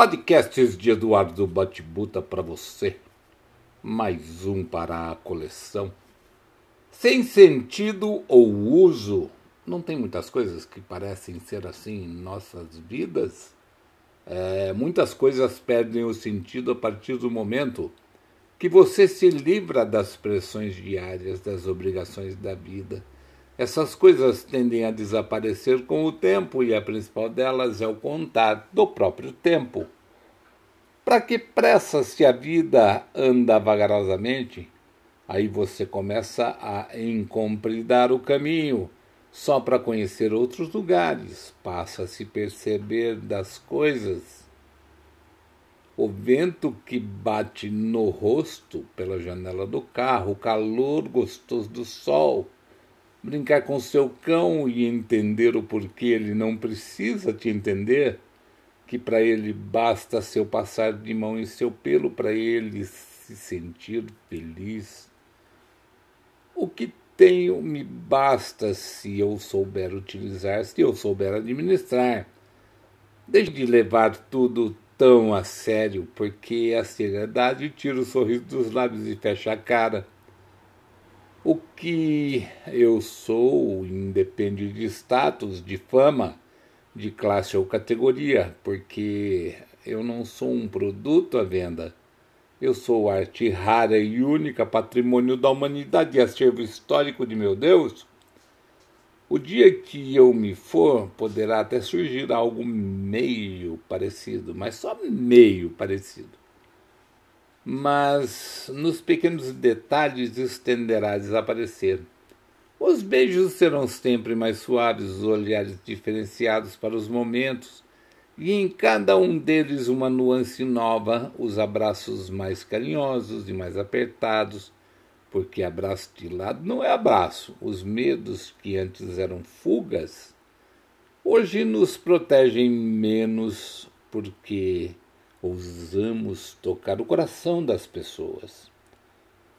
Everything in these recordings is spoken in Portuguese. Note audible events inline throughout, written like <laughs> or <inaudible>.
Podcasts de Eduardo Batibuta para você. Mais um para a coleção. Sem sentido ou uso, não tem muitas coisas que parecem ser assim em nossas vidas? É, muitas coisas perdem o sentido a partir do momento que você se livra das pressões diárias, das obrigações da vida. Essas coisas tendem a desaparecer com o tempo e a principal delas é o contar do próprio tempo. Para que pressa se a vida anda vagarosamente? Aí você começa a encompridar o caminho só para conhecer outros lugares, passa a se perceber das coisas. O vento que bate no rosto pela janela do carro, o calor gostoso do sol, brincar com seu cão e entender o porquê ele não precisa te entender, que para ele basta seu passar de mão em seu pelo para ele se sentir feliz. O que tenho me basta se eu souber utilizar, se eu souber administrar. Deixe de levar tudo tão a sério, porque a seriedade tira o sorriso dos lábios e fecha a cara. O que eu sou independe de status, de fama, de classe ou categoria, porque eu não sou um produto à venda. Eu sou arte rara e única, patrimônio da humanidade e acervo histórico de meu Deus. O dia que eu me for, poderá até surgir algo meio parecido, mas só meio parecido mas nos pequenos detalhes isso tenderá a desaparecer. Os beijos serão sempre mais suaves, os olhares diferenciados para os momentos, e em cada um deles uma nuance nova, os abraços mais carinhosos e mais apertados, porque abraço de lado não é abraço. Os medos que antes eram fugas, hoje nos protegem menos, porque ousamos tocar o coração das pessoas.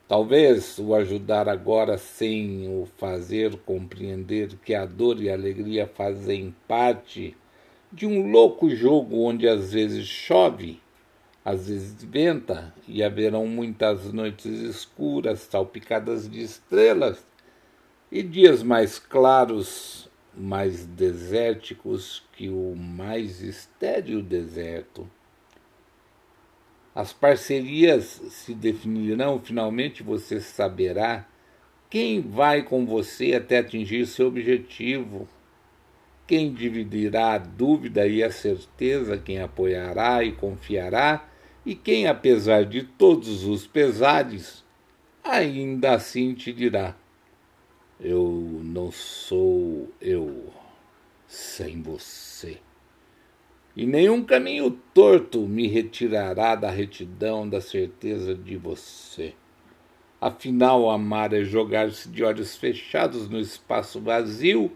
Talvez o ajudar agora sem o fazer compreender que a dor e a alegria fazem parte de um louco jogo onde às vezes chove, às vezes venta e haverão muitas noites escuras salpicadas de estrelas e dias mais claros, mais desérticos que o mais estéril deserto. As parcerias se definirão, finalmente você saberá quem vai com você até atingir seu objetivo, quem dividirá a dúvida e a certeza, quem apoiará e confiará, e quem, apesar de todos os pesares, ainda assim te dirá: Eu não sou eu sem você e nenhum caminho torto me retirará da retidão, da certeza de você. Afinal, amar é jogar-se de olhos fechados no espaço vazio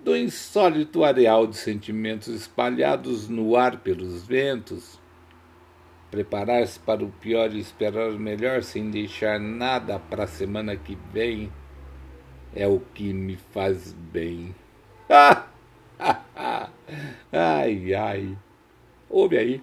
do insólito areal de sentimentos espalhados no ar pelos ventos. Preparar-se para o pior e esperar o melhor sem deixar nada para a semana que vem é o que me faz bem. <laughs> ai, ai. Ouve aí.